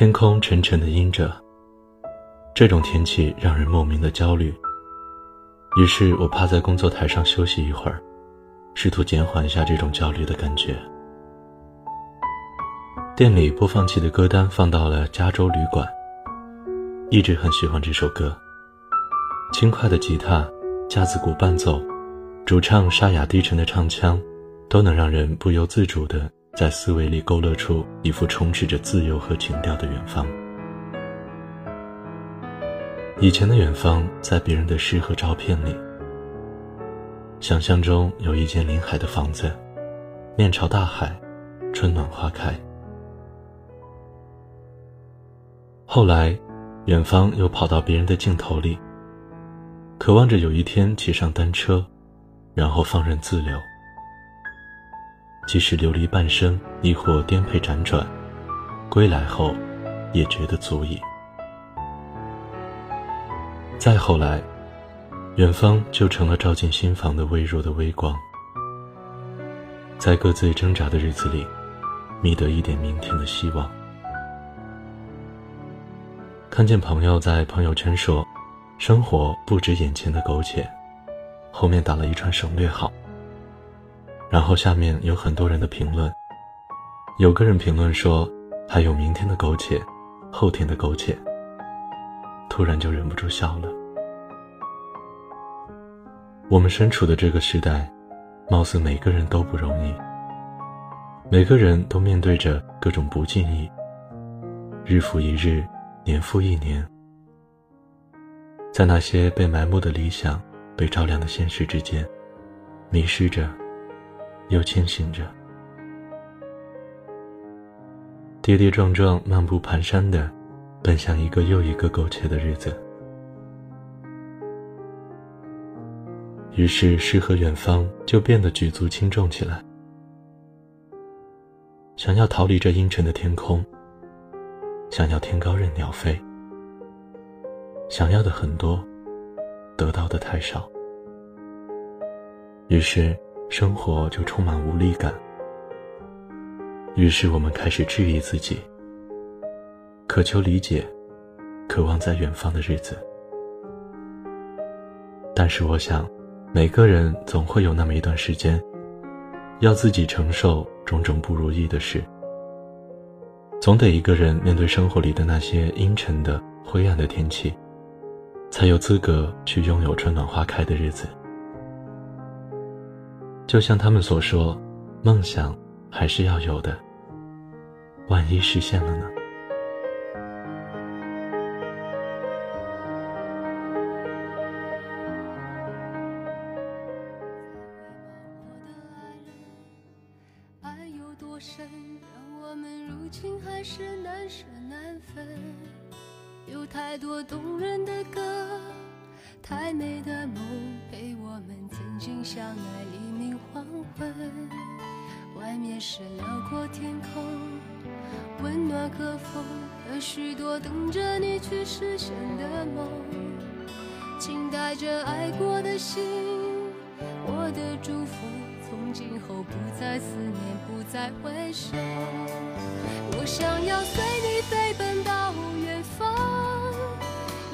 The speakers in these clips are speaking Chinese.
天空沉沉的阴着，这种天气让人莫名的焦虑。于是我趴在工作台上休息一会儿，试图减缓一下这种焦虑的感觉。店里播放器的歌单放到了《加州旅馆》，一直很喜欢这首歌。轻快的吉他、架子鼓伴奏，主唱沙哑低沉的唱腔，都能让人不由自主地在思维里勾勒出一幅充斥着自由和情调的远方。以前的远方，在别人的诗和照片里，想象中有一间临海的房子，面朝大海，春暖花开。后来，远方又跑到别人的镜头里。渴望着有一天骑上单车，然后放任自流。即使流离半生，亦或颠沛辗转，归来后，也觉得足矣。再后来，远方就成了照进心房的微弱的微光。在各自挣扎的日子里，觅得一点明天的希望。看见朋友在朋友圈说。生活不止眼前的苟且，后面打了一串省略号。然后下面有很多人的评论，有个人评论说：“还有明天的苟且，后天的苟且。”突然就忍不住笑了。我们身处的这个时代，貌似每个人都不容易，每个人都面对着各种不尽意，日复一日，年复一年。在那些被埋没的理想、被照亮的现实之间，迷失着，又清醒着，跌跌撞撞、漫步蹒跚的，奔向一个又一个苟且的日子。于是，诗和远方就变得举足轻重起来。想要逃离这阴沉的天空，想要天高任鸟飞。想要的很多，得到的太少，于是生活就充满无力感。于是我们开始质疑自己，渴求理解，渴望在远方的日子。但是我想，每个人总会有那么一段时间，要自己承受种种不如意的事，总得一个人面对生活里的那些阴沉的、灰暗的天气。才有资格去拥有春暖花开的日子。就像他们所说，梦想还是要有的。万一实现了呢？爱有多深，让我们如今还是难舍难分。有太多动人的歌，太美的梦，陪我们曾经相爱，黄昏。外面是辽阔天空，温暖和风，和许多等着你去实现的梦。请带着爱过的心，我的祝福，从今后不再思念，不再回首。我想要随你飞奔到远方。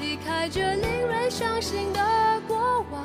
离开这令人伤心的过往，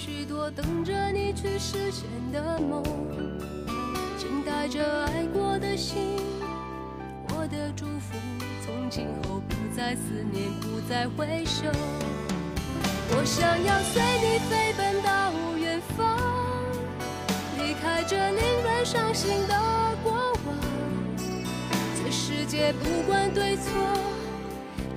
许多等着你去实现的梦，请带着爱过的心，我的祝福，从今后不再思念，不再回首。我想要随你飞奔到远方，离开这令人伤心的过往。这世界不管对错，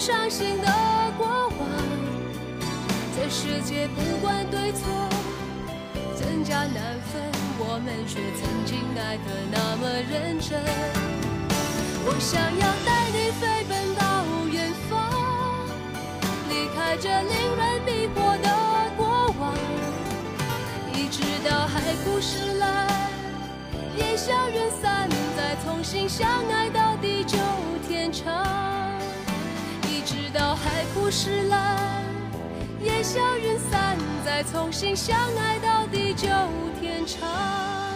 伤心的过往。这世界不管对错，真假难分，我们却曾经爱得那么认真。我想要带你飞奔到远方，离开这令人迷惑。的过往，一直到海枯石烂，烟消云散，再重新相爱到到海枯石烂，烟消云散，再重新相爱到地久天长。